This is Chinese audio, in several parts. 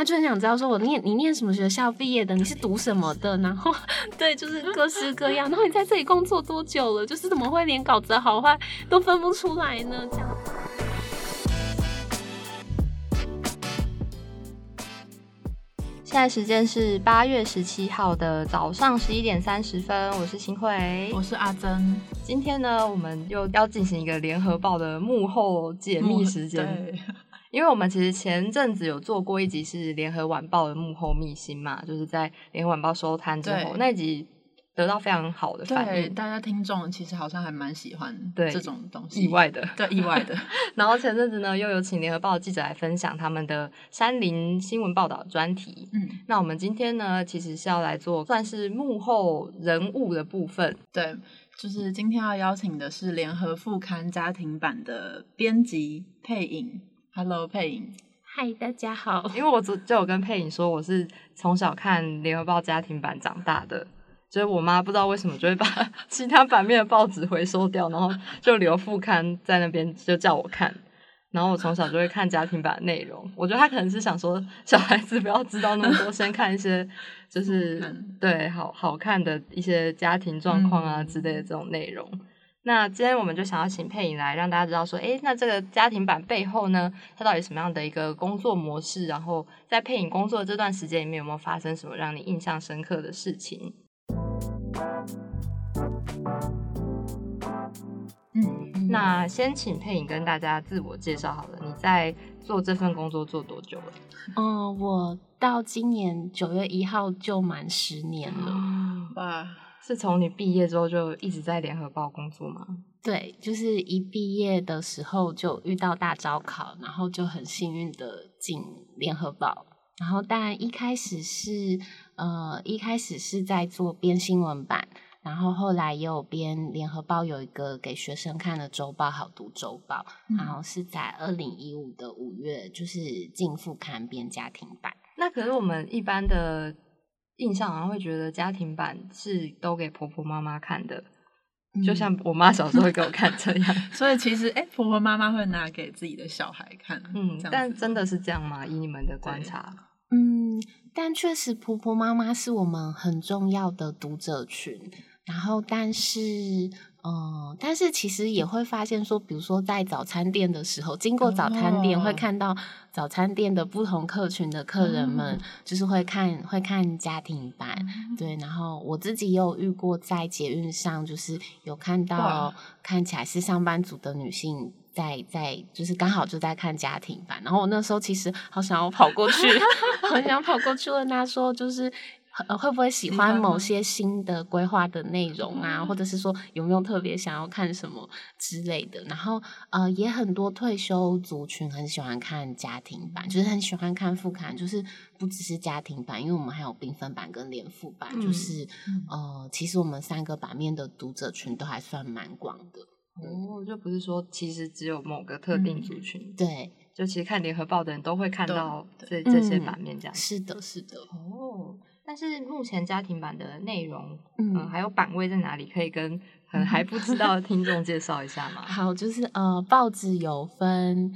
他就很想知道说我念你念什么学校毕业的，你是读什么的，然后对，就是各式各样。然后你在这里工作多久了？就是怎么会连稿子的好坏都分不出来呢？这样。现在时间是八月十七号的早上十一点三十分，我是新慧，我是阿珍。今天呢，我们又要进行一个联合报的幕后解密时间。对，因为我们其实前阵子有做过一集是联合晚报的幕后秘辛嘛，就是在联合晚报收摊之后对那集得到非常好的反对，应，大家听众其实好像还蛮喜欢对这种东西，意外的。对意外的。然后前阵子呢，又有请联合报的记者来分享他们的山林新闻报道专题。嗯，那我们今天呢，其实是要来做算是幕后人物的部分。对，就是今天要邀请的是联合副刊家庭版的编辑配影。Hello，配影。嗨，大家好。因为我就就有跟佩影说，我是从小看联合报家庭版长大的，就是我妈不知道为什么就会把 其他版面的报纸回收掉，然后就留副刊在那边，就叫我看。然后我从小就会看家庭版的内容，我觉得他可能是想说小孩子不要知道那么多，先看一些就是对好好看的一些家庭状况啊嗯之类的这种内容。那今天我们就想要请配影来让大家知道说，诶，那这个家庭版背后呢，它到底什么样的一个工作模式？然后在配影工作的这段时间里面，有没有发生什么让你印象深刻的事情？嗯，那先请配影跟大家自我介绍好了，你在做这份工作做多久了？嗯、我到今年九月一号就满十年了。哇，是从你毕业之后就一直在联合报工作吗？对，就是一毕业的时候就遇到大招考，然后就很幸运的进联合报。然后当然一开始是呃一开始是在做编新闻版，然后后来也有编联合报有一个给学生看的周报《好读周报》，然后是在二零一五的五月就是进副刊编家庭版。那可是我们一般的印象好像会觉得家庭版是都给婆婆妈妈看的，就像我妈小时候会给我看这样。所以其实哎、婆婆妈妈会拿给自己的小孩看，嗯但真的是这样吗？以你们的观察，嗯，但确实婆婆妈妈是我们很重要的读者群。然后，但是，嗯，但是其实也会发现说，比如说在早餐店的时候，经过早餐店、会哦看到早餐店的不同客群的客人们，哦就是会看会看家庭版，对。然后我自己也有遇过在捷运上，就是有看到看起来是上班族的女性。在在就是刚好就在看家庭版，然后我那时候其实好想要跑过去，好想跑过去问他说，就是呃会不会喜喜欢某些新的规划的内容啊，或者是说有没有特别想要看什么之类的。然后呃也很多退休族群很喜欢看家庭版，就是很喜欢看副刊，就是不只是家庭版，因为我们还有缤纷版跟连副版，就嗯是嗯呃其实我们三个版面的读者群都还算蛮广的。哦，就不是说其实只有某个特定嗯族群，对，就其实看联合报的人都会看到这对这些嗯版面这样。是的，是的，哦，但是目前家庭版的内容，嗯嗯、还有版位在哪里？可以跟可能还不知道的 听众介绍一下吗？好，就是呃，报纸有分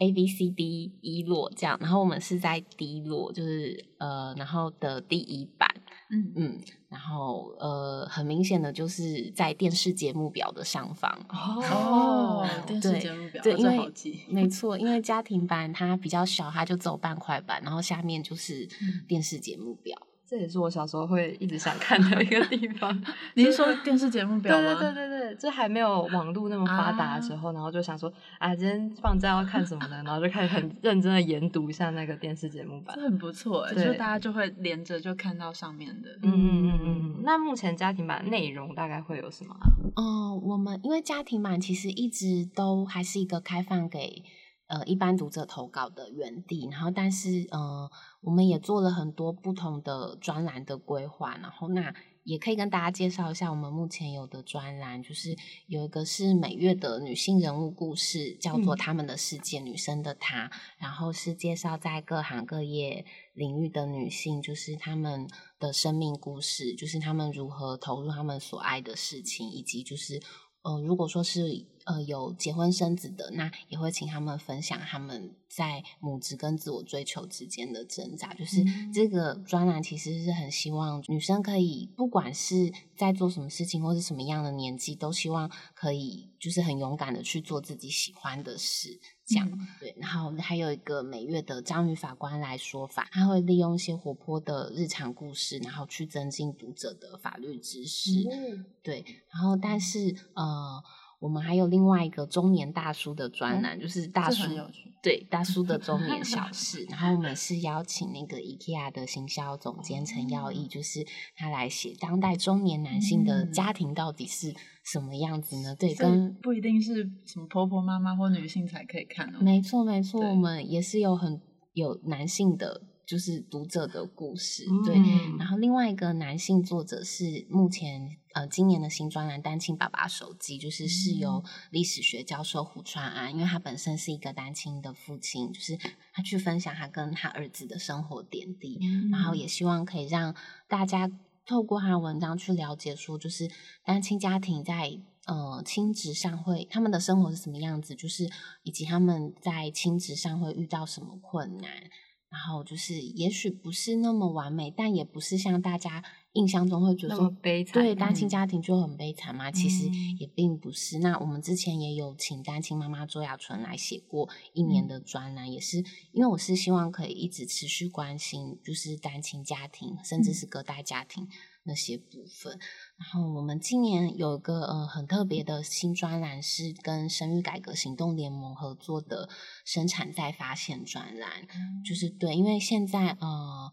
A、B、C、D 一摞这样，然后我们是在 D 摞，就是呃，然后的第一版，嗯嗯，然后呃，很明显的就是在电视节目表的上方。哦，电视对节目表，对，因为，没错，因为家庭版它比较小，它就走半块版，然后下面就是嗯电视节目表。这也是我小时候会一直想看的一个地方。你是说电视节目表对吗？对对对对，就还没有网络那么发达的时候，然后就想说啊，今天放假要看什么呢？然后就开始很认真的研读一下那个电视节目版这。很不错哎，就大家就会连着就看到上面的，嗯嗯嗯嗯。那目前家庭版内容大概会有什么啊？嗯，我们因为家庭版其实一直都还是一个开放给呃一般读者投稿的园地，然后但是呃我们也做了很多不同的专栏的规划，然后那也可以跟大家介绍一下我们目前有的专栏，就是有一个是每月的女性人物故事，叫做嗯《她们的世界》，女生的她，然后是介绍在各行各业领域的女性，就是她们的生命故事，就是她们如何投入她们所爱的事情，以及就是呃，如果说是呃有结婚生子的，那也会请他们分享他们在母职跟自我追求之间的挣扎。就是嗯这个专栏其实是很希望女生可以，不管是在做什么事情或是什么样的年纪，都希望可以就是很勇敢的去做自己喜欢的事。这样、嗯对，然后还有一个每月的章鱼法官来说法，他会利用一些活泼的日常故事，然后去增进读者的法律知识。嗯对，然后但是呃，我们还有另外一个中年大叔的专栏，就是大叔对大叔的中年小 事。然后我们是邀请那个 IKEA 的行销总监陈耀义，就是他来写当代中年男性的嗯家庭到底是什么样子呢？对，跟不一定是什么婆婆妈妈或女性才可以看哦。没错，没错，我们也是有很有男性的，就是读者的故事，对。嗯然后另外一个男性作者是目前呃今年的新专栏《单亲爸爸手机》，就是是由历史学教授胡川安，因为他本身是一个单亲的父亲，就是他去分享他跟他儿子的生活点滴，嗯然后也希望可以让大家透过他的文章去了解，说就是单亲家庭在呃亲职上会他们的生活是什么样子，就是以及他们在亲职上会遇到什么困难。然后就是，也许不是那么完美，但也不是像大家印象中会觉得那说么悲惨对，单亲嗯家庭就很悲惨嘛。其实嗯也并不是。那我们之前也有请单亲妈妈周雅纯来写过一年的专栏，也是因为我是希望可以一直持续关心，就是单亲家庭，甚至是隔代家庭那些部分。然后我们今年有一个呃很特别的新专栏，是跟生育改革行动联盟合作的生产再发现专栏。就是对，因为现在呃，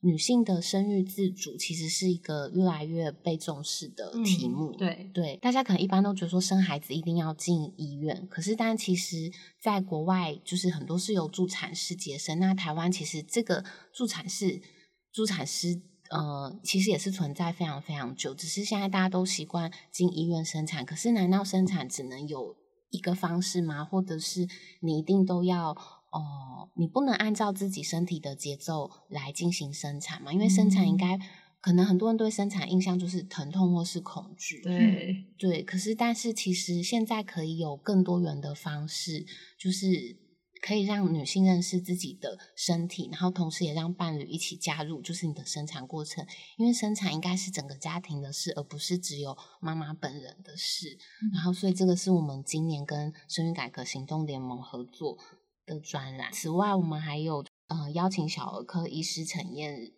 女性的生育自主其实是一个越来越被重视的题嗯目。对对，大家可能一般都觉得说生孩子一定要进医院，可是但其实在国外就是很多是由助产士接生，那台湾其实这个助产士、助产师。呃，其实也是存在非常非常久，只是现在大家都习惯进医院生产。可是，难道生产只能有一个方式吗？或者是你一定都要哦、你不能按照自己身体的节奏来进行生产嘛？因为生产应该、可能很多人对生产印象就是疼痛或是恐惧，对，对，可是但是其实现在可以有更多元的方式，就是可以让女性认识自己的身体，然后同时也让伴侣一起加入，就是你的生产过程。因为生产应该是整个家庭的事，而不是只有妈妈本人的事。然后，所以这个是我们今年跟生育改革行动联盟合作的专栏。此外，我们还有呃邀请小儿科医师陈燕人。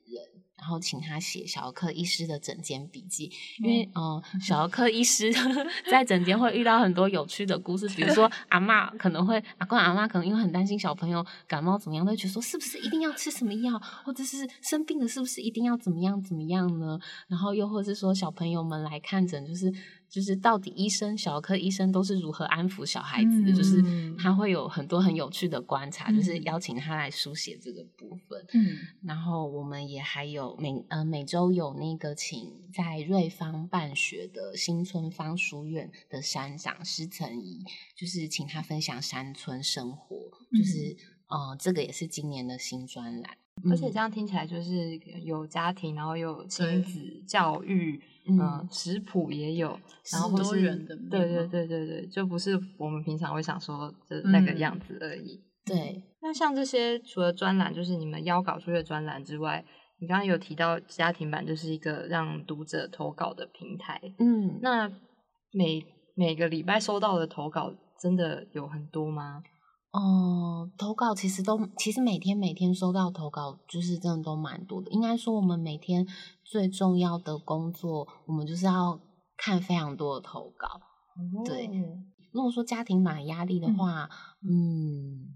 然后请他写小儿科医师的诊间笔记，因为呃，小儿科医师 在诊间会遇到很多有趣的故事，比如说 阿嬷可能会阿公阿妈可能因为很担心小朋友感冒怎么样，都会觉得说是不是一定要吃什么药，或者是生病了是不是一定要怎么样怎么样呢？然后又或是说小朋友们来看诊，就是就是到底医生小儿科医生都是如何安抚小孩子的，就是嗯他会有很多很有趣的观察，就是嗯。邀请他来书写这个部分。嗯。然后我们也还有每呃每周有那个请在瑞芳办学的新村方书院的山长施成仪，就是请他分享山村生活，就是呃这个也是今年的新专栏，而且这样听起来就是有家庭，然后又有亲子教育，嗯呃，食谱也有，然后是或是多元的对对对对对，就不是我们平常会想说的那个嗯样子而已。对，那像这些除了专栏，就是你们邀稿出去的专栏之外，你刚刚有提到家庭版就是一个让读者投稿的平台。嗯，那每每个礼拜收到的投稿真的有很多吗？哦、投稿其实都其实每天每天收到投稿，就是真的都蛮多的。应该说，我们每天最重要的工作，我们就是要看非常多的投稿。对如果说家庭蛮压力的话，嗯，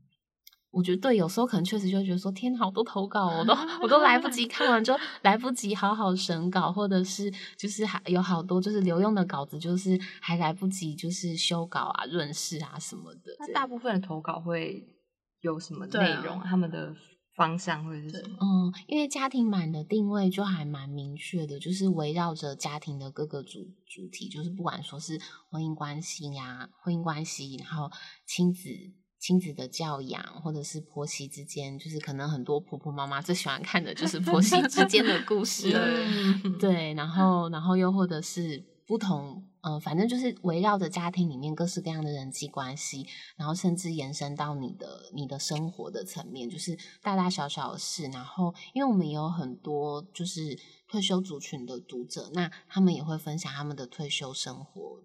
我觉得对，有时候可能确实就会觉得说，天，好多投稿哦，我都我都来不 及看完，就来不及好好审稿，或者是就是还有好多就是留用的稿子，就是还来不及就是修稿啊、润饰啊什么的。那大部分的投稿会有什么内容？他们的方向会是什么？嗯，因为家庭版的定位就还蛮明确的，就是围绕着家庭的各个主主题，就是不管说是婚姻关系呀、婚姻关系，然后亲子。亲子的教养，或者是婆媳之间，就是可能很多婆婆妈妈最喜欢看的就是婆媳之间的故事对，然后然后又或者是不同嗯、呃反正就是围绕着家庭里面各式各样的人际关系，然后甚至延伸到你的你的生活的层面，就是大大小小的事。然后，因为我们也有很多就是退休族群的读者，那他们也会分享他们的退休生活。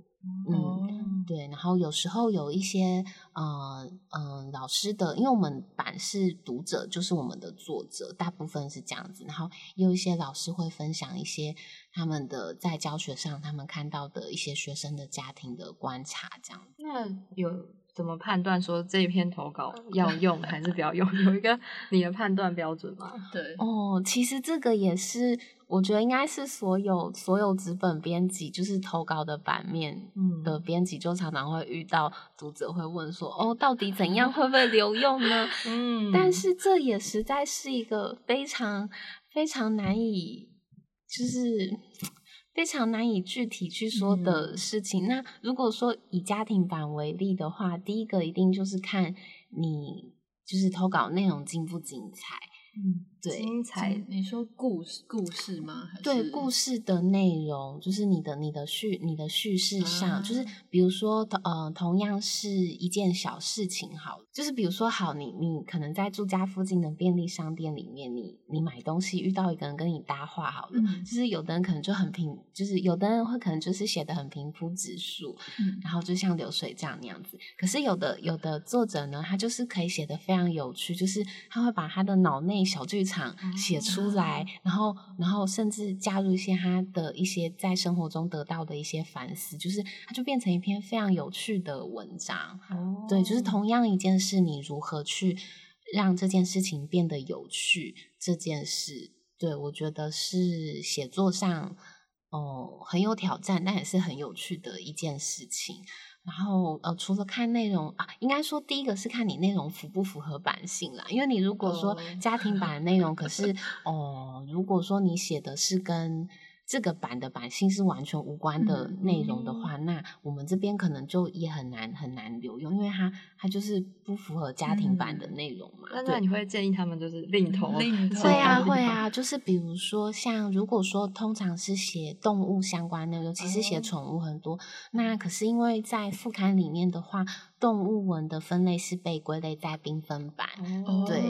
嗯，哦，对，然后有时候有一些呃嗯、呃老师的，因为我们版是读者，就是我们的作者，大部分是这样子。然后也有一些老师会分享一些他们的在教学上他们看到的一些学生的家庭的观察，这样。那有怎么判断说这一篇投稿要用还是不要用？有一个你的判断标准吗？对，哦，其实这个也是，我觉得应该是所有所有纸本编辑，就是投稿的版面嗯的编辑，就常常会遇到读者会问说，哦，到底怎样会不会留用呢？嗯但是这也实在是一个非常非常难以，就是非常难以具体去说的嗯事情。那如果说以家庭版为例的话，第一个一定就是看你就是投稿内容精不精彩。嗯，对精彩你说故事故事吗？还是对故事的内容，就是你的你的叙你的叙事上，啊就是比如说，呃，同样是一件小事情，好，就是比如说，好，你你可能在住家附近的便利商店里面，你你买东西遇到一个人跟你搭话，好了，嗯就是有的人可能就很平，就是有的人会可能就是写的很平铺直述，嗯然后就像流水账那样子。可是有的有的作者呢，他就是可以写的非常有趣，就是他会把他的脑内小剧场写出来，然后然后甚至加入一些他的一些在生活中得到的一些反思，就是它就变成一篇非常有趣的文章。哦对，就是同样一件事，你如何去让这件事情变得有趣？这件事，对我觉得是写作上哦、很有挑战，但也是很有趣的一件事情。然后呃，除了看内容啊，应该说第一个是看你内容符不符合版性啦。因为你如果说哦家庭版的内容，可是 哦、如果说你写的是跟这个版的版性是完全无关的嗯内容的话，那我们这边可能就也很难很难留用，因为它它就是不符合家庭版的内容嘛。对那那你会建议他们就是另投另 投其会啊，会啊，就是比如说像如果说通常是写动物相关的，尤其是写哦宠物很多，那可是因为在副刊里面的话，动物文的分类是被归类在缤纷版。哦对，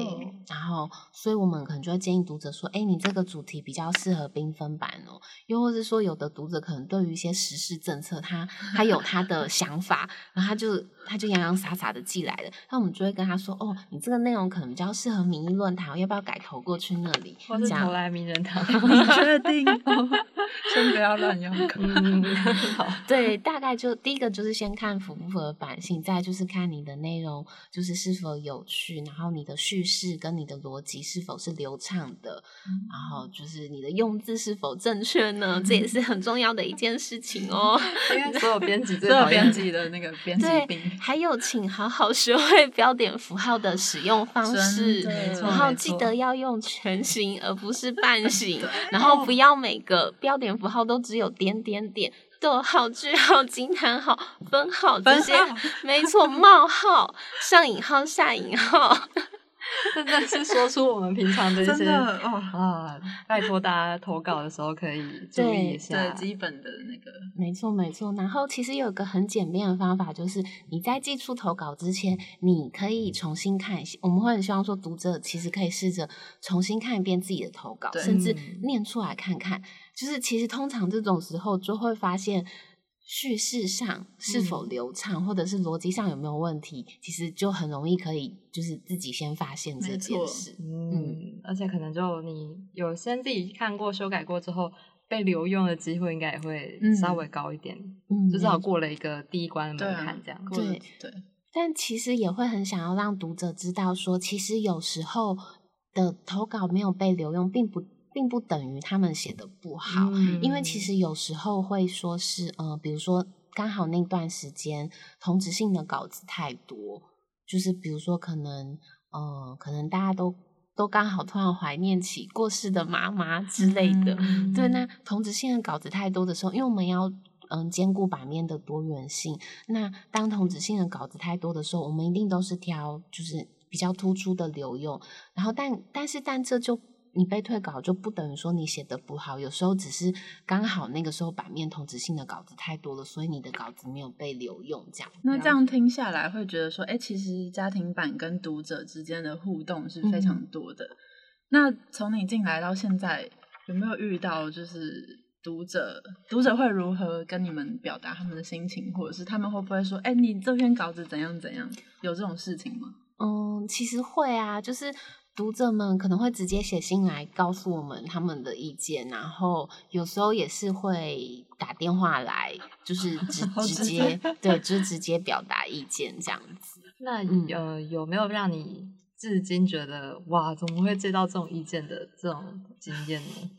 然后，所以我们可能就会建议读者说，哎，你这个主题比较适合缤纷版哦，又或是说，有的读者可能对于一些时事政策，他他有他的想法，然后他就他就洋洋洒洒的寄来了，那我们就会跟他说，哦，你这个内容可能比较适合民意论坛，要不要改投过去那里？或是投来名人 堂。你确定？哦 先不要乱用口。嗯，好，对，大概就第一个就是先看符不符合版性，再就是看你的内容就是是否有趣，然后你的叙事跟你的逻辑是否是流畅的，然后就是你的用字是否正确呢？这也是很重要的一件事情哦。所有编辑最所有编辑的那个编辑对病，，还有请好好学会标点符号的使用方式，然后记得要用全形而不是半 形，然后不要每个标点符号都只有点点点。逗号、句号、惊叹号、分号这些没错，冒号、上引号、下引号，真的是说出我们平常的一真些的哦，啊，拜托大家投稿的时候可以注意一下对。基本的那个，没错，没错。然后其实有一个很简便的方法，就是你在寄出投稿之前，你可以重新看一下。我们会很希望说，读者其实可以试着重新看一遍自己的投稿，甚至嗯念出来看看。就是其实通常这种时候就会发现。叙事上是否嗯流畅，或者是逻辑上有没有问题，其实就很容易可以就是自己先发现这件事。嗯，而且可能就你有先自己看过、修改过之后，被留用的机会应该也会嗯稍微高一点，嗯，就至少过了一个第一关的门槛，这样。对对，但其实也会很想要让读者知道说，其实有时候的投稿没有被留用，并不并不等于他们写的不好，嗯。因为其实有时候会说是，呃，比如说刚好那段时间同质性的稿子太多，就是比如说可能，呃，可能大家都都刚好突然怀念起过世的妈妈之类的，嗯。对，那同质性的稿子太多的时候，因为我们要嗯兼顾版面的多元性，那当同质性的稿子太多的时候，我们一定都是挑就是比较突出的留用，然后但但是但这就你被退稿就不等于说你写的不好，有时候只是刚好那个时候版面同质性的稿子太多了，所以你的稿子没有被留用这样。那这样听下来，会觉得说，哎，其实家庭版跟读者之间的互动是非常多的。那从你进来到现在，有没有遇到就是？读者读者会如何跟你们表达他们的心情，或者是他们会不会说：“哎、你这篇稿子怎样怎样？”有这种事情吗？嗯，其实会啊，就是读者们可能会直接写信来告诉我们他们的意见，然后有时候也是会打电话来，就是直 直直接接对，就是直接表达意见这样子。那嗯呃，有没有让你至今觉得哇，怎么会接到这种意见的这种经验呢？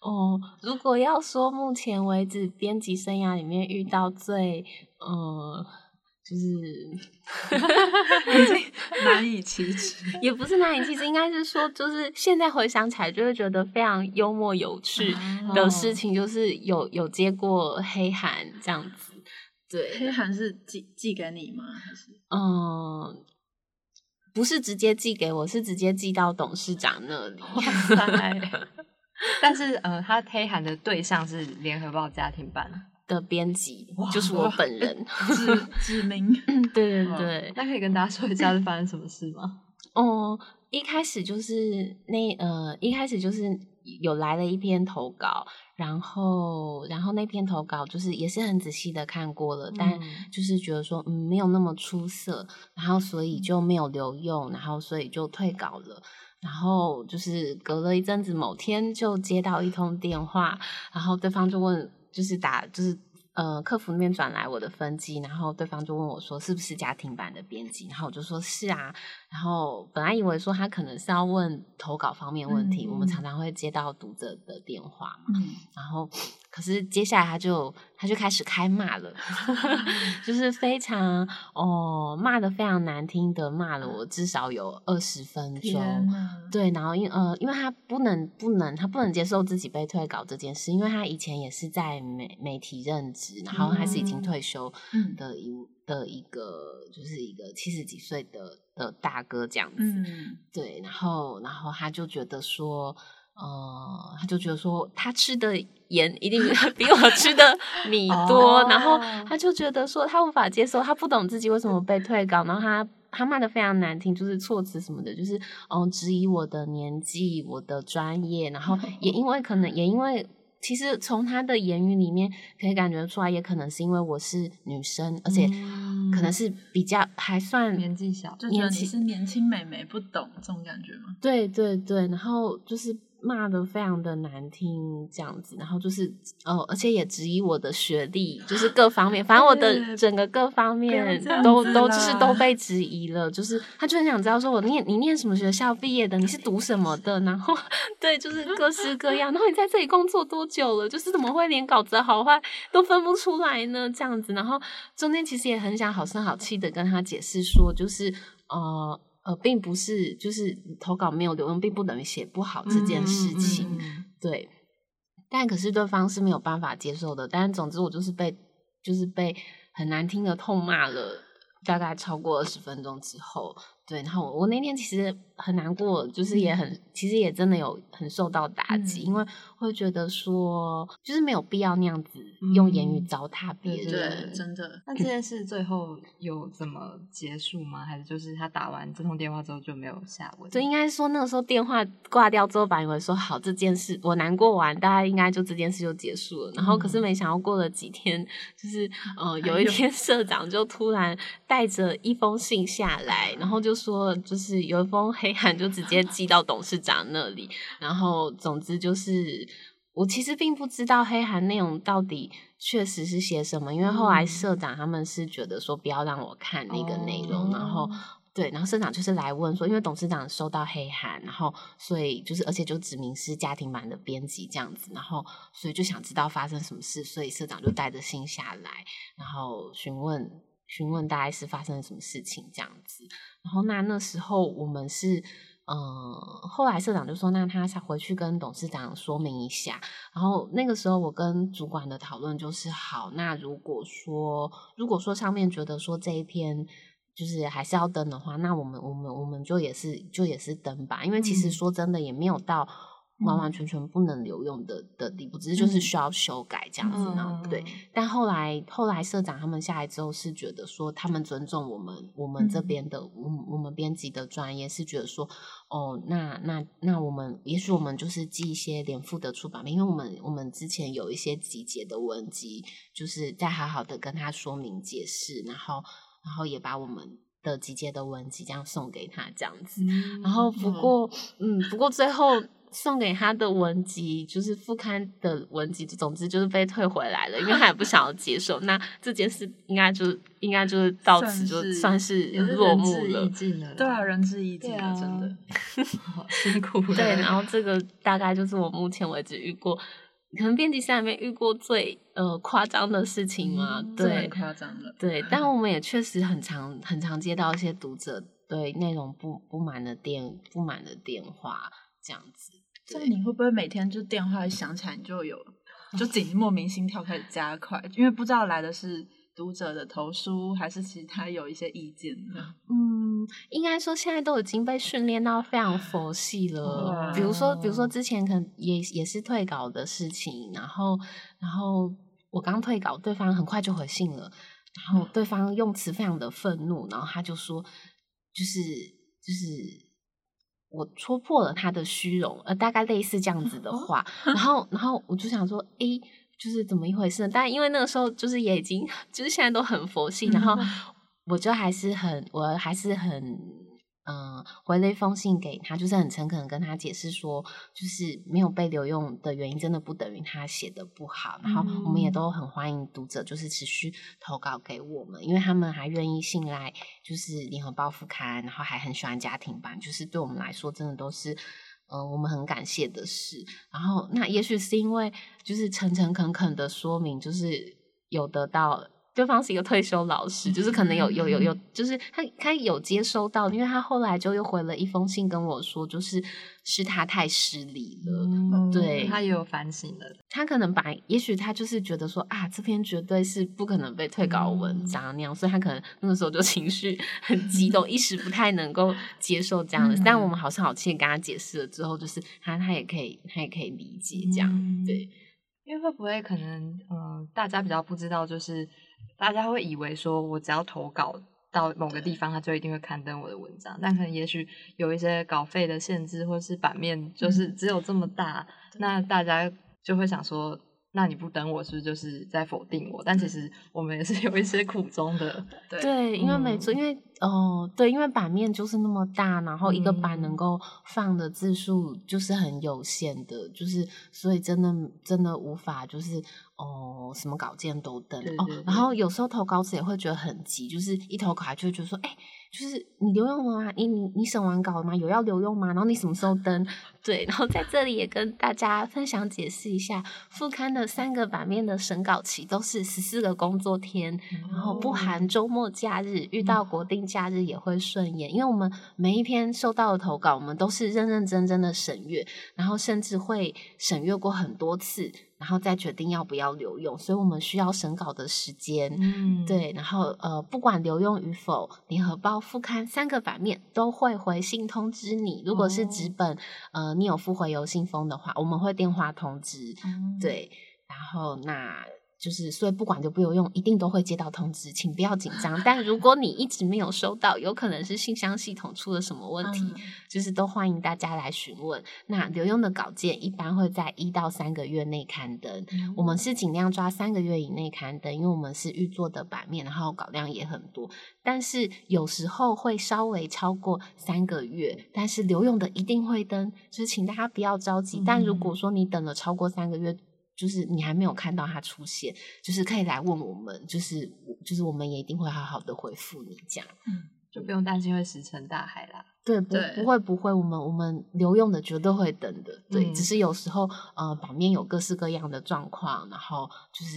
哦，如果要说目前为止编辑生涯里面遇到最呃，就 是难以启齿。也不是难以启齿，应该是说，就是现在回想起来，就会觉得非常幽默有趣的事情，就是有有接过黑函这样子，对，黑函是寄寄给你吗？还是嗯，不是直接寄给我，是直接寄到董事长那里。哇塞！但是呃，他黑函的对象是联合报家庭版，的编辑就是我本人，指指名？对对对，那可以跟大家说一下是发生什么事吗？哦，一开始就是那呃，一开始就是有来了一篇投稿，然后然后那篇投稿就是也是很仔细的看过了，但嗯就是觉得说嗯没有那么出色，然后所以就没有留用，然后所以就退稿了。然后就是隔了一阵子，某天就接到一通电话，然后对方就问，就是打就是呃客服那边转来我的分机，然后对方就问我说是不是家庭版的编辑，然后我就说是啊，然后本来以为说他可能是要问投稿方面问题，嗯我们常常会接到读者的电话嘛，嗯，然后可是接下来他就他就开始开骂了，就是非常哦骂的非常难听的骂了我至少有二十分钟。对，然后因呃，因为他不能不能他不能接受自己被退稿这件事，因为他以前也是在媒媒体任职，然后他是已经嗯退休嗯。的一、的一个就是一个七十几岁的的大哥这样子，嗯，对，然后然后他就觉得说，呃，他就觉得说他吃的盐一定 比我吃的米多，然后哦。他就觉得说他无法接受，他不懂自己为什么被退稿，然后他他骂的非常难听，就是措辞什么的，就是嗯质疑我的年纪、我的专业，然后也因为可能也因为。其实从他的言语里面可以感觉出来，也可能是因为我是女生，而且嗯可能是比较还算年纪小，就觉得你是年轻美眉，不懂这种感觉吗？对对对，然后就是骂的非常的难听这样子，然后就是哦，而且也质疑我的学历，就是各方面，反正我的整个各方面都都就是都被质疑了，就是他就很想知道说我念你念什么学校毕业的，你是读什么的，然后对，就是各式各样，然后你在这里工作多久了，就是怎么会连稿子好坏都分不出来呢？这样子，然后中间其实也很想好声好气的跟他解释说，就是呃。呃，并不是，就是投稿没有留用，并不等于写不好这件事情。嗯嗯嗯对，但可是对方是没有办法接受的。但总之，我就是被就是被很难听的痛骂了，大概超过二十分钟之后，对，然后我我那天其实很难过，就是也很，其实也真的有很受到打击，嗯因为会觉得说，就是没有必要那样子用言语嗯糟蹋别对人。对，真的。那这件事最后有怎么结束吗？还是就是他打完这通电话之后就没有下文？就应该说那个时候电话挂掉之后，本来以为说好这件事我难过完，大家应该就这件事就结束了。然后可是没想到过了几天，就是 呃有一天社长就突然带着一封信下来，然后就说就是有一封黑函 就直接寄到董事长那里，然后总之就是。我其实并不知道黑函内容到底确实是写什么，因为后来嗯社长他们是觉得说不要让我看那个内容，然后哦对，然后社长就是来问说，因为董事长收到黑函，然后所以就是而且就指明是家庭版的编辑这样子，然后所以就想知道发生什么事，所以社长就带着信下来，然后询问询问大概是发生了什么事情这样子。然后那那时候我们是。嗯，后来社长就说，那他想回去跟董事长说明一下。然后那个时候，我跟主管的讨论就是，好，那如果说如果说上面觉得说这一篇就是还是要登的话，那我们我们我们就也是就也是登吧，因为其实嗯说真的也没有到完完全全不能留用的的地步，只是就是嗯需要修改这样子呢。嗯对，但后来后来社长他们下来之后是觉得说，他们尊重我们我们这嗯边的我们我们编辑的专业，是觉得说，哦，那那那我们也许我们就是寄一些连附的出版品，因为我们我们之前有一些集结的文集，就是在好好的跟他说明解释，然后然后也把我们的集结的文集这样送给他这样子。嗯然后不过，嗯，不过最后送给他的文集就是副刊的文集，总之就是被退回来了，因为他也不想要接受。那这件事应该就应该就是到此就算是落幕了仁至义。尽了，对啊，仁至义尽啊了，真的。辛苦了。对，然后这个大概就是我目前为止遇过，可能编辑室里面遇过最呃夸张的事情嘛。嗯对，夸张的。对，但我们也确实很常很常接到一些读者对内容不不满的电不满的电话这样子。这样你会不会每天就电话一响起来，你就有就紧莫名心跳开始加快，因为不知道来的是读者的投书，还是其他有一些意见呢？嗯，应该说现在都已经被训练到非常佛系了。哇比如说，比如说之前可能也也是退稿的事情，然后然后我刚退稿，对方很快就回信了，然后对方用词非常的愤怒，然后他就说，就是就是。我戳破了他的虚荣，呃，大概类似这样子的话，然后，然后我就想说，诶，就是怎么一回事呢？但因为那个时候就是也已经，就是现在都很佛系，然后我就还是很，我还是很，嗯、回了一封信给他，就是很诚恳的跟他解释说，就是没有被留用的原因，真的不等于他写的不好。然后我们也嗯都很欢迎读者，就是持续投稿给我们，因为他们还愿意信赖，就是联合报副刊，然后还很喜欢家庭版，就是对我们来说，真的都是。嗯，我们很感谢的事。然后，那也许是因为就是诚诚恳恳的说明，就是有得到对方是一个退休老师，就是可能有有有有，就是他他有接收到，因为他后来就又回了一封信跟我说，就是是他太失礼了。嗯对他也有反省了。他可能把，也许他就是觉得说啊，这篇绝对是不可能被退稿的文章那样，所以他可能那个时候就 情绪很激动，一时不太能够接受这样的。嗯但我们好声好气地跟他解释了之后，就是他他也可以他也可以理解这样，嗯对。因为会不会可能，嗯、大家比较不知道，就是大家会以为说我只要投稿到某个地方，他就一定会刊登我的文章，但可能也许有一些稿费的限制，或是版面就是只有这么大，那大家就会想说，那你不等我是不是就是在否定我？但其实我们也是有一些苦衷的，对对，因为没错，因为哦、对，因为版面就是那么大，然后一个版嗯。能够放的字数就是很有限的，就是所以真的真的无法就是哦、什么稿件都登哦对对，然后有时候投稿子也会觉得很急，就是一投稿就会觉得说，哎、就是你留用了吗？你你你审完稿了吗？有要留用吗？然后你什么时候登？对，然后在这里也跟大家分享解释一下，副刊的三个版面的审稿期都是十四个工作天，然后不含周末假日，遇到国定假日也会顺延，因为我们每一篇收到的投稿，我们都是认认真真的审阅，然后甚至会审阅过很多次，然后再决定要不要留用，所以我们需要审稿的时间。嗯，对，然后呃，不管留用与否，联合报副刊三个版面都会回信通知你。如果是纸本，呃，你有附回邮信封的话，我们会电话通知。嗯，对，然后那就是，所以不管留不留用，一定都会接到通知，请不要紧张。但如果你一直没有收到，有可能是信箱系统出了什么问题，嗯就是都欢迎大家来询问。那留用的稿件一般会在一到三个月内刊登，嗯我们是尽量抓三个月以内刊登，因为我们是预做的版面，然后稿量也很多。但是有时候会稍微超过三个月，但是留用的一定会登，就是请大家不要着急。但如果嗯说你等了超过三个月，就是你还没有看到它出现，就是可以来问我们，就是就是我们也一定会好好的回复你这样。就不用担心会石沉大海啦。对，不对不会不会，我们我们留用的绝对会等的，对，嗯只是有时候呃版面有各式各样的状况，然后就是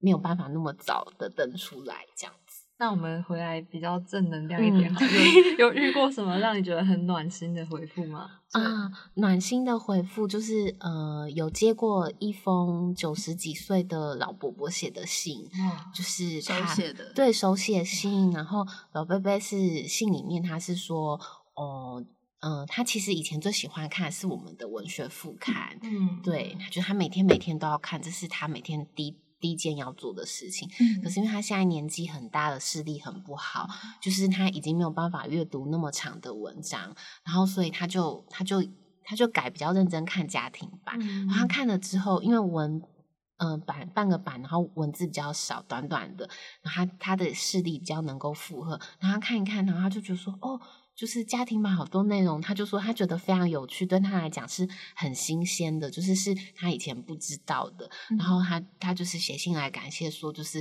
没有办法那么早的登出来这样子。那我们回来比较正能量一点嗯好了，有 有遇过什么让你觉得很暖心的回复吗？啊，暖心的回复就是呃，有接过一封九十几岁的老伯伯写的信，哦，就是手他写的，对手写信，然后老伯伯是信里面他是说，哦、嗯、他其实以前最喜欢看的是我们的文学副刊，嗯，对，他觉得他每天每天都要看，这是他每天第一第一件要做的事情。嗯可是因为他现在年纪很大了，视力很不好，就是他已经没有办法阅读那么长的文章，然后所以他就他就他就改比较认真看家庭版。嗯然后他看了之后，因为文嗯、呃版半个版，然后文字比较少，短短的，然后他他的视力比较能够负荷，然后他看一看，然后他就觉得说哦。就是家庭版好多内容，他就说他觉得非常有趣，对他来讲是很新鲜的，就是是他以前不知道的。然后他他就是写信来感谢说，就是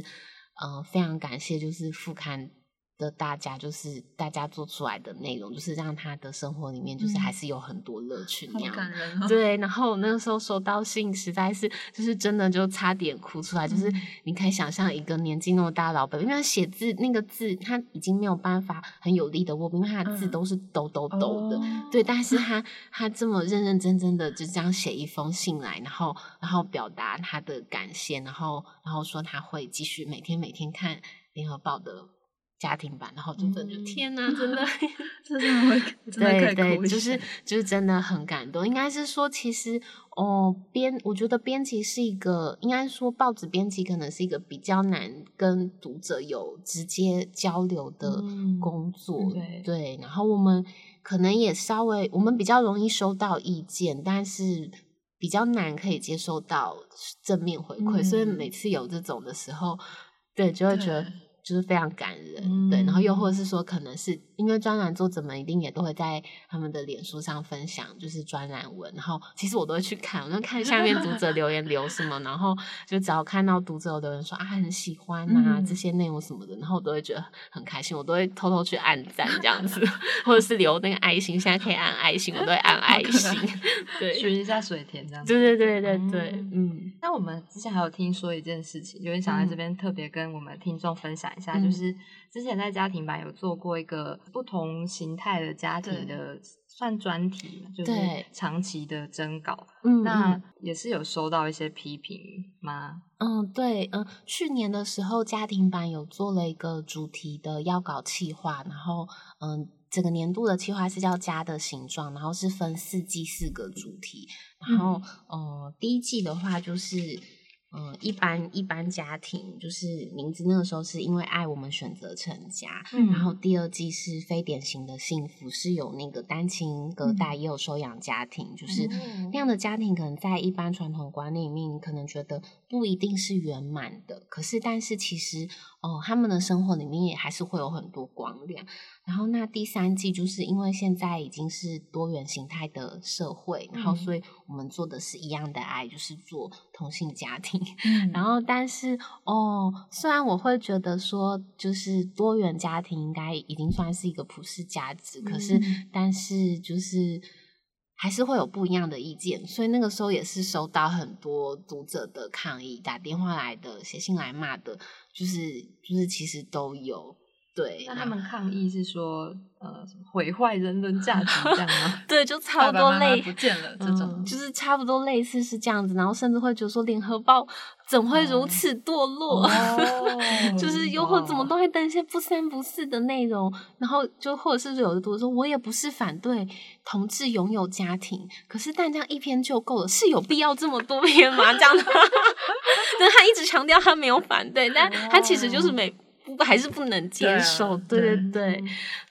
嗯、呃非常感谢，就是副刊的大家，就是大家做出来的内容，就是让他的生活里面就是嗯还是有很多乐趣那好样。感人哦。对，然后我那个时候收到信，实在是就是真的就差点哭出来。就是嗯你可以想象一个年纪那么大的老伯，因为他写字那个字他已经没有办法很有力的握笔，因为他的字嗯都是抖抖抖的。哦对，但是 他他这么认认真真的就这样写一封信来，然后然后表达他的感谢，然后然后说他会继续每天每天看联合报的家庭版，然后就真的就、嗯天哪，真的 真的会 真的对对，就是就是真的很感动。应该是说，其实哦，编我觉得编辑是一个，应该说报纸编辑可能是一个比较难跟读者有直接交流的嗯工作。对对，然后我们可能也稍微，我们比较容易收到意见，但是。比较难可以接受到正面回馈，所以嗯每次有这种的时候，对，就会觉得对就是非常感人，对，然后又或者嗯。是说，可能是因为专栏作者们一定也都会在他们的脸书上分享，就是专栏文，然后其实我都会去看，我就看下面读者留言留什么，然后就只要看到读者有的人说啊很喜欢啊、嗯。这些内容什么的，然后我都会觉得很开心，我都会偷偷去按赞这样子，或者是留那个爱心，现在可以按爱心，我都会按爱心，对，学一下水田这样子。对对。对对对，嗯嗯。那我们之前还有听说一件事情，就是想在这边特别跟我们听众分享一下，嗯。就是之前在家庭版有做过一个不同形态的家庭的算专题，就是对长期的征稿，嗯，那嗯也是有收到一些批评吗？嗯，对，嗯，去年的时候家庭版有做了一个主题的要稿企划，然后嗯，整个年度的企划是叫“家的形状”，然后是分四季四个主题，然后嗯，第一季的话就是。嗯，一般一般家庭就是名字那个时候是因为爱我们选择成家，嗯然后第二季是非典型的幸福，是有那个单亲隔代也有收养家庭，就是哦那样的家庭，可能在一般传统观念里面，你可能觉得不一定是圆满的。可是，但是其实，哦、他们的生活里面也还是会有很多光亮。然后，那第三季就是因为现在已经是多元形态的社会，然后嗯所以我们做的是一样的爱，就是做同性家庭。嗯然后，但是哦，虽然我会觉得说，就是多元家庭应该已经算是一个普世价值，可是嗯，但是就是还是会有不一样的意见，所以那个时候也是收到很多读者的抗议，打电话来的、写信来骂的，就是就是其实都有。对，那他们抗议是说，呃，毁坏人伦价值这样吗？对，就差不多类不见了这嗯种，就是差不多类似是这样子，然后甚至会觉得说，联合报怎会如哦此堕落？哦 就是又或怎么都会登一些不三不四的内容，然后就或者是有的读者说，我也不是反对同志拥有家庭，可是但这样一篇就够了，是有必要这么多篇吗？这样的，但他一直强调他没有反对，但他其实就是没。不还是不能接受，对对。对对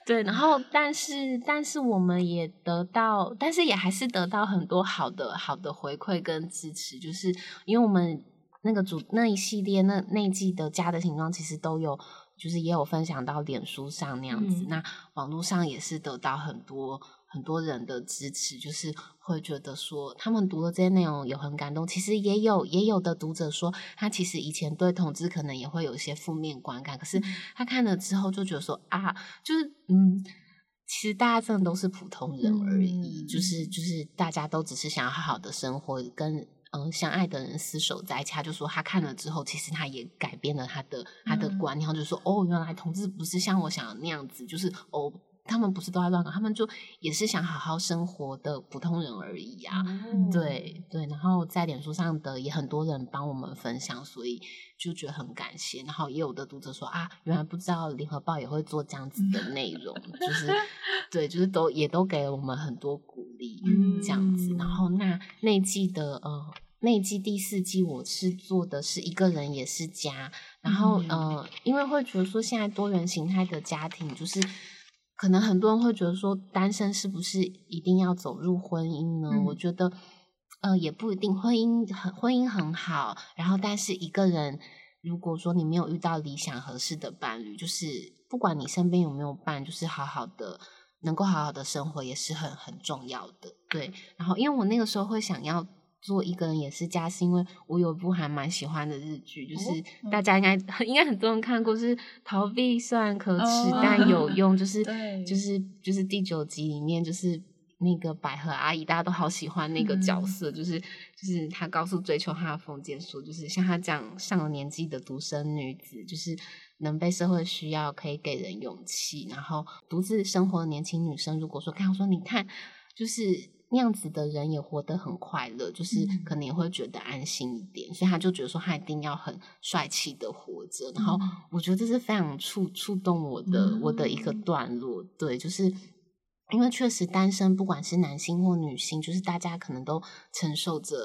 对，然后但是但是我们也得到，但是也还是得到很多好的好的回馈跟支持，就是因为我们那个组那一系列那那一季的家的形状，其实都有，就是也有分享到脸书上那样子，嗯。那网络上也是得到很多很多人的支持，就是会觉得说他们读了这些内容也很感动。其实也有也有的读者说，他其实以前对同志可能也会有一些负面观感，可是他看了之后就觉得说啊，就是嗯。其实大家真的都是普通人而已，嗯就是就是大家都只是想要好好的生活，跟嗯相爱的人厮守在一起。他就说他看了之后，其实他也改变了他的他的嗯观念，他就说哦，原来同志不是像我想的那样子，就是哦他们不是都在乱搞，他们就也是想好好生活的普通人而已啊。哦对对，然后在脸书上的也很多人帮我们分享，所以就觉得很感谢。然后也有的读者说啊，原来不知道联合报也会做这样子的 内容，就是对，就是都也都给了我们很多鼓励，嗯这样子。然后那那一季的呃。那一季第四季我是做的是一个人也是家，然后、嗯呃，因为会觉得说现在多元形态的家庭就是。可能很多人会觉得说，单身是不是一定要走入婚姻呢？嗯我觉得，呃，也不一定。婚姻很婚姻很好，然后但是一个人，如果说你没有遇到理想合适的伴侣，就是不管你身边有没有伴，就是好好的能够好好的生活也是很很重要的。对，然后因为我那个时候会想要。做一个人也是家，是因为我有一部还蛮喜欢的日剧，就是哦大家应该 应该很多人看过，是逃避虽然可耻、哦但有用，就是对就是就是第九集里面就是那个百合阿姨，大家都好喜欢那个角嗯色，就是就是她告诉追求她的封建说，就是像她这样上了年纪的独生女子，就是能被社会需要，可以给人勇气，然后独自生活的年轻女生，如果说看我说你看，就是。那样子的人也活得很快乐，就是嗯可能也会觉得安心一点，所以他就觉得说他一定要很帅气的活着。然后嗯我觉得这是非常触触动我的、我的一个嗯段落，对，就是因为确实单身，不管是男性或女性，就是大家可能都承受着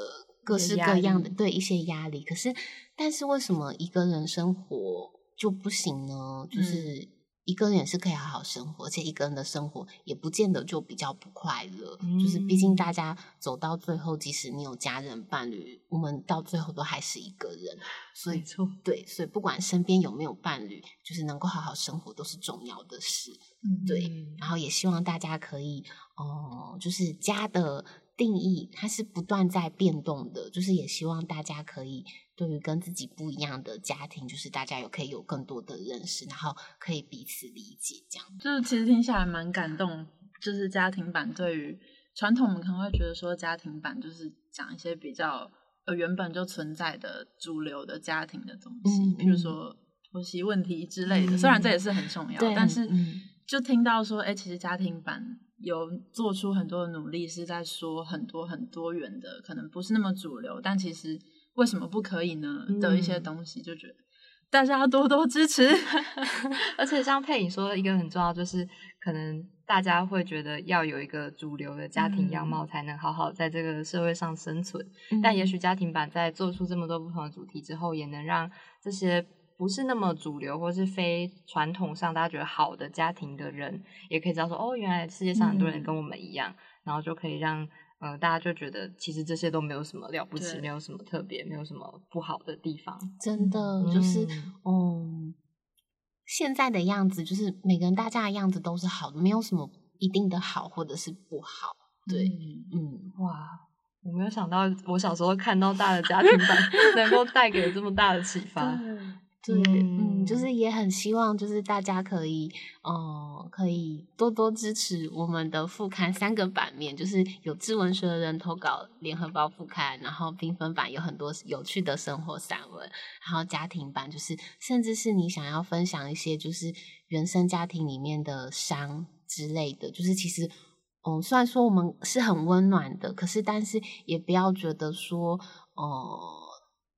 各式各样的对一些压力。可是，但是为什么一个人生活就不行呢？就是一个人也是可以好好生活，而且一个人的生活也不见得就比较不快乐。就是毕竟嗯大家走到最后，即使你有家人伴侣，我们到最后都还是一个人。所以没错，对，所以不管身边有没有伴侣，就是能够好好生活都是重要的事。嗯对嗯然后也希望大家可以，哦、就是家的定义它是不断在变动的，就是也希望大家可以对于跟自己不一样的家庭，就是大家有可以有更多的认识，然后可以彼此理解，这样。就是其实听下来蛮感动，就是家庭版对于传统，我们可能会觉得说家庭版就是讲一些比较呃原本就存在的主流的家庭的东西，嗯比如嗯说婆媳问题之类的。嗯虽然这也是很重要，但是嗯就听到说，哎、其实家庭版有做出很多的努力，是在说很多很多元的，可能不是那么主流，但其实为什么不可以呢？的一些嗯东西，就觉得大家要多多支持。而且像佩影说的一个很重要，就是可能大家会觉得要有一个主流的家庭样貌，才能好好在这个社会上生存。但也许家庭版在做出这么多不同的主题之后，也能让这些不是那么主流或是非传统上大家觉得好的家庭的人，也可以知道说，哦，原来世界上很多人嗯跟我们一样，然后就可以让。呃，大家就觉得其实这些都没有什么了不起，对没有什么特别，没有什么不好的地方。真的就是，嗯嗯，现在的样子就是每个人大家的样子都是好的，没有什么一定的好或者是不好。对，嗯嗯，哇，我没有想到我小时候看到大的家庭版 能够带给这么大的启发。对，嗯，嗯就是也很希望，就是大家可以，哦、可以多多支持我们的副刊三个版面，就是有志文学的人投稿联合报副刊，然后缤纷版有很多有趣的生活散文，然后家庭版就是甚至是你想要分享一些就是原生家庭里面的伤之类的，就是其实。嗯，虽然说我们是很温暖的，可是但是也不要觉得说，呃，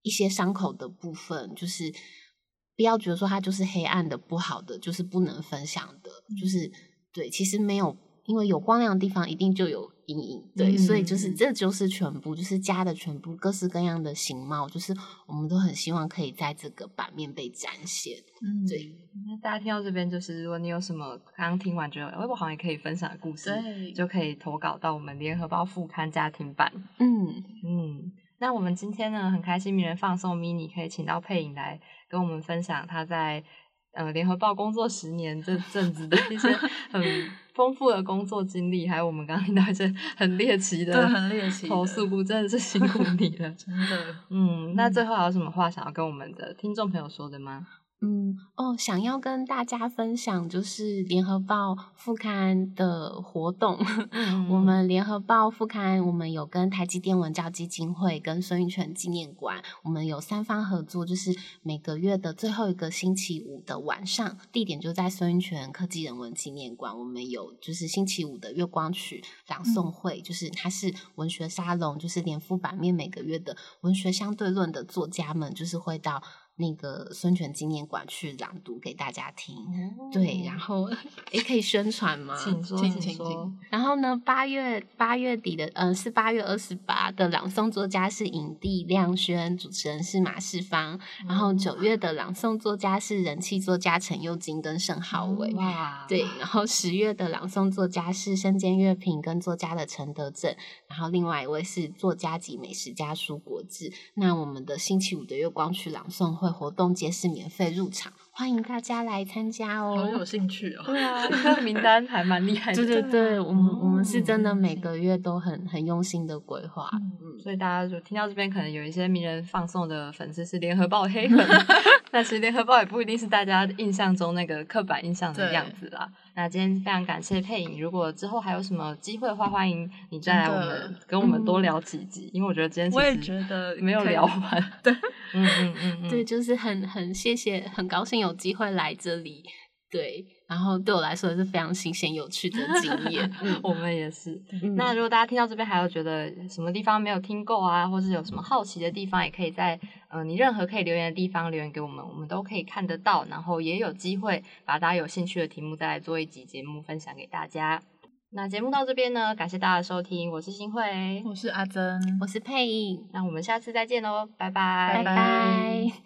一些伤口的部分，就是不要觉得说它就是黑暗的、不好的，就是不能分享的，就是对，其实没有，因为有光亮的地方一定就有阴影，对，所以就是嗯这就是全部，就是家的全部，各式各样的形貌，就是我们都很希望可以在这个版面被展现，嗯，对那大家听到这边，就是如果你有什么刚刚听完觉得，微博好像也可以分享的故事，对，就可以投稿到我们联合报副刊家庭版。嗯，嗯，那我们今天呢，很开心名人放送 mini 可以请到佩颖来跟我们分享她在呃联合报工作十年这阵子的一些 很丰富的工作经历，还有我们刚刚听到一些很猎奇对，的很猎奇的投诉故，真的是辛苦你了。真的。嗯，那最后还有什么话想要跟我们的听众朋友说的吗？嗯哦，想要跟大家分享就是联合报副刊的活动。嗯我们联合报副刊，我们有跟台积电文教基金会、跟孙运泉纪念馆，我们有三方合作，就是每个月的最后一个星期五的晚上，地点就在孙运泉科技人文纪念馆。我们有就是星期五的月光曲朗诵会，就是它是文学沙龙，就是连副版面每个月的文学相对论的作家们，就是会到。那个孙权纪念馆去朗读给大家听，对，然后 也可以宣传吗？请说，请说。然后呢，八月八月底的，嗯、是八月二十八的朗诵作家是影帝亮轩，主持人是马世芳。然后九月的朗诵作家是人气作家陈佑金跟盛浩伟。哇，对，然后十月的朗诵作家是身兼乐评跟作家的陈德正，然后另外一位是作家及美食家苏国志。那我们的星期五的月光曲朗诵会活动皆是免费入场，欢迎大家来参加哦。好有兴趣哦。对啊，这个名单还蛮厉害的。对对对，我们我们是真的嗯每个月都很很用心的规划。嗯，所以大家就听到这边，可能有一些名人放送的粉丝是联合报黑粉，但其实联合报也不一定是大家印象中那个刻板印象的对样子啦。那今天非常感谢佩影，如果之后还有什么机会的话，欢迎你再来我们跟我们多聊几集，因为我觉得今天其我也实觉得没有聊完。对，嗯嗯嗯嗯，对，就是很很谢谢，很高兴有机会来这里。对，然后对我来说也是非常新鲜有趣的经验。嗯我们也是。嗯那如果大家听到这边还有觉得什么地方没有听够啊，或是有什么好奇的地方，也可以在呃你任何可以留言的地方留言给我们，我们都可以看得到，然后也有机会把大家有兴趣的题目再来做一集节目分享给大家。那节目到这边呢，感谢大家的收听，我是新慧，我是阿珍，我是佩影，那我们下次再见喽，拜拜，拜拜